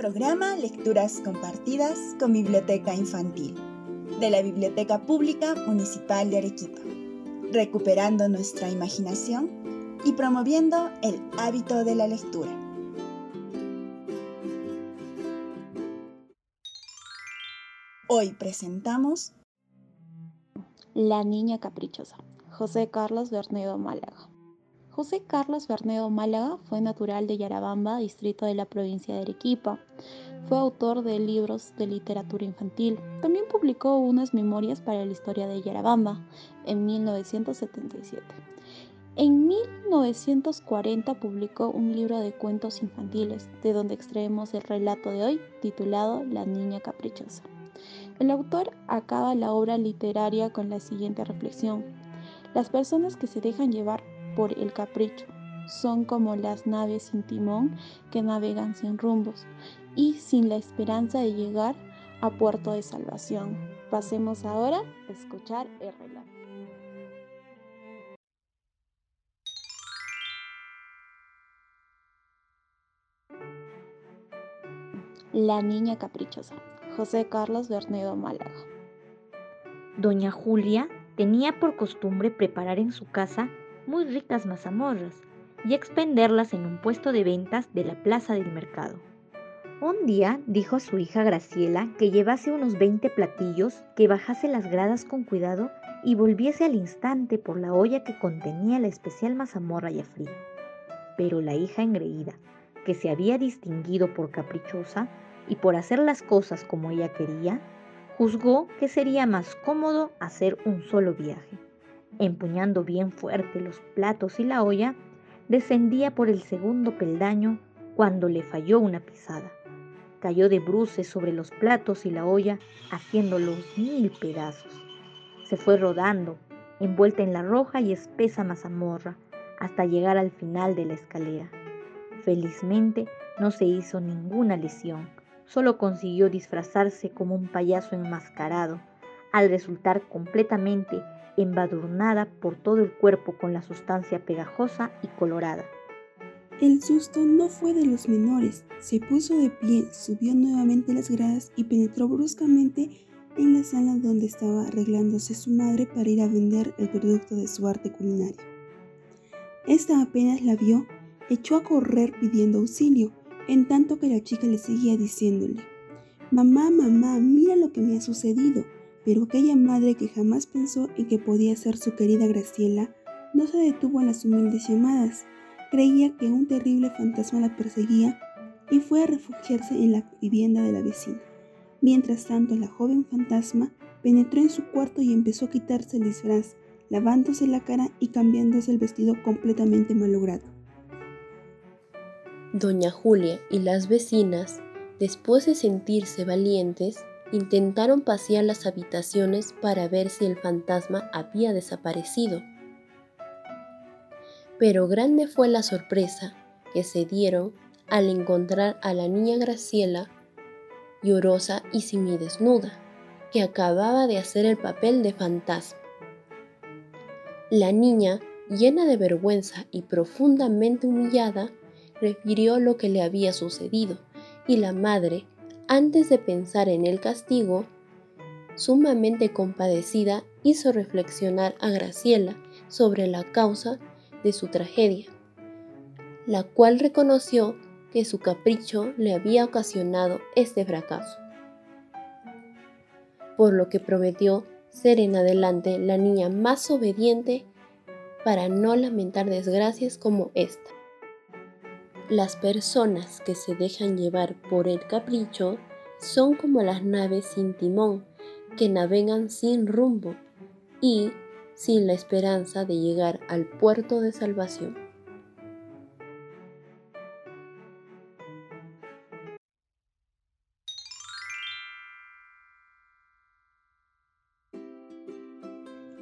Programa Lecturas Compartidas con Biblioteca Infantil de la Biblioteca Pública Municipal de Arequipa, recuperando nuestra imaginación y promoviendo el hábito de la lectura. Hoy presentamos La Niña Caprichosa, José Carlos Bernedo Málaga. José Carlos Bernedo Málaga fue natural de Yarabamba, distrito de la provincia de Arequipa. Fue autor de libros de literatura infantil. También publicó unas memorias para la historia de Yarabamba en 1977. En 1940 publicó un libro de cuentos infantiles, de donde extraemos el relato de hoy, titulado La Niña Caprichosa. El autor acaba la obra literaria con la siguiente reflexión. Las personas que se dejan llevar por el capricho. Son como las naves sin timón que navegan sin rumbos y sin la esperanza de llegar a puerto de salvación. Pasemos ahora a escuchar el relato. La niña caprichosa. José Carlos Bernedo Málaga. Doña Julia tenía por costumbre preparar en su casa muy ricas mazamorras y expenderlas en un puesto de ventas de la plaza del mercado. Un día dijo a su hija Graciela que llevase unos 20 platillos, que bajase las gradas con cuidado y volviese al instante por la olla que contenía la especial mazamorra ya fría. Pero la hija engreída, que se había distinguido por caprichosa y por hacer las cosas como ella quería, juzgó que sería más cómodo hacer un solo viaje empuñando bien fuerte los platos y la olla, descendía por el segundo peldaño cuando le falló una pisada. Cayó de bruces sobre los platos y la olla, haciéndolos mil pedazos. Se fue rodando, envuelta en la roja y espesa mazamorra, hasta llegar al final de la escalera. Felizmente no se hizo ninguna lesión, solo consiguió disfrazarse como un payaso enmascarado, al resultar completamente embadurnada por todo el cuerpo con la sustancia pegajosa y colorada. El susto no fue de los menores. Se puso de pie, subió nuevamente las gradas y penetró bruscamente en la sala donde estaba arreglándose su madre para ir a vender el producto de su arte culinario. Esta apenas la vio, echó a correr pidiendo auxilio, en tanto que la chica le seguía diciéndole, Mamá, mamá, mira lo que me ha sucedido pero aquella madre que jamás pensó en que podía ser su querida Graciela, no se detuvo en las humildes llamadas. Creía que un terrible fantasma la perseguía y fue a refugiarse en la vivienda de la vecina. Mientras tanto, la joven fantasma penetró en su cuarto y empezó a quitarse el disfraz, lavándose la cara y cambiándose el vestido completamente malogrado. Doña Julia y las vecinas, después de sentirse valientes, intentaron pasear las habitaciones para ver si el fantasma había desaparecido. Pero grande fue la sorpresa que se dieron al encontrar a la niña Graciela llorosa y desnuda, que acababa de hacer el papel de fantasma. La niña, llena de vergüenza y profundamente humillada, refirió lo que le había sucedido, y la madre, antes de pensar en el castigo, sumamente compadecida hizo reflexionar a Graciela sobre la causa de su tragedia, la cual reconoció que su capricho le había ocasionado este fracaso, por lo que prometió ser en adelante la niña más obediente para no lamentar desgracias como esta. Las personas que se dejan llevar por el capricho son como las naves sin timón que navegan sin rumbo y sin la esperanza de llegar al puerto de salvación.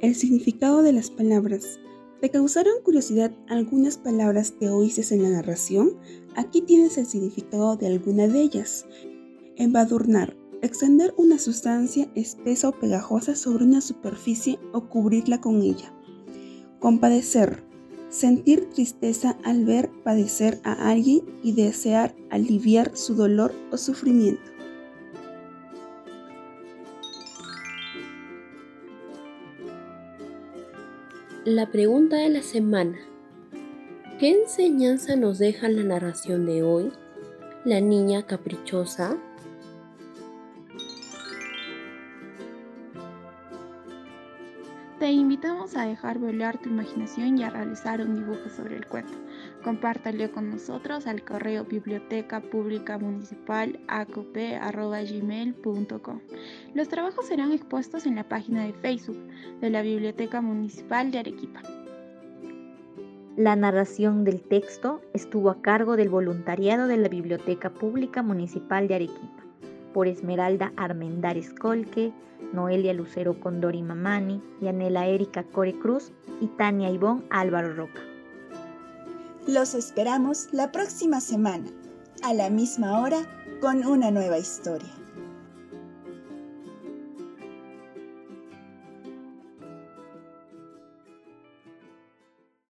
El significado de las palabras ¿Te causaron curiosidad algunas palabras que oíste en la narración? Aquí tienes el significado de alguna de ellas. Embadurnar. Extender una sustancia espesa o pegajosa sobre una superficie o cubrirla con ella. Compadecer. sentir tristeza al ver padecer a alguien y desear aliviar su dolor o sufrimiento. La pregunta de la semana. ¿Qué enseñanza nos deja la narración de hoy? La niña caprichosa. Te invitamos a dejar volar tu imaginación y a realizar un dibujo sobre el cuento. Compártalo con nosotros al correo biblioteca municipal Los trabajos serán expuestos en la página de Facebook de la Biblioteca Municipal de Arequipa. La narración del texto estuvo a cargo del voluntariado de la Biblioteca Pública Municipal de Arequipa, por Esmeralda Armendares Colque, Noelia Lucero Condori Mamani, Yanela Erika Core Cruz y Tania Ivón Álvaro Roca. Los esperamos la próxima semana, a la misma hora, con una nueva historia.